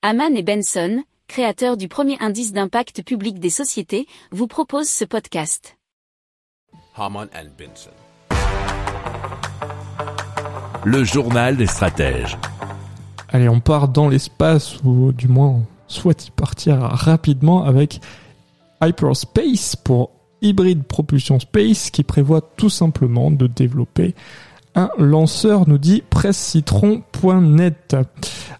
Haman et Benson, créateurs du premier indice d'impact public des sociétés, vous proposent ce podcast. Haman and Benson. Le journal des stratèges. Allez, on part dans l'espace, ou du moins on souhaite y partir rapidement avec Hyperspace pour Hybrid Propulsion Space qui prévoit tout simplement de développer un lanceur, nous dit pressecitron.net.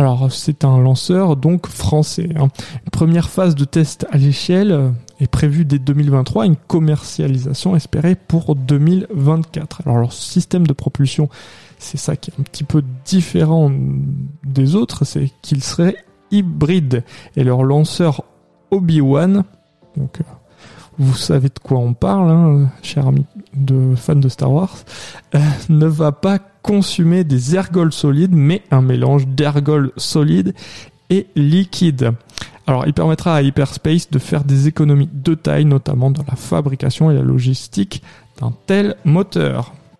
Alors c'est un lanceur donc français. Hein. Une première phase de test à l'échelle est prévue dès 2023, une commercialisation espérée pour 2024. Alors leur système de propulsion, c'est ça qui est un petit peu différent des autres, c'est qu'il serait hybride. Et leur lanceur Obi-Wan, donc vous savez de quoi on parle, hein, cher ami de fans de Star Wars, euh, ne va pas consumer des ergols solides, mais un mélange d'ergols solides et liquides. Alors, il permettra à Hyperspace de faire des économies de taille, notamment dans la fabrication et la logistique d'un tel moteur.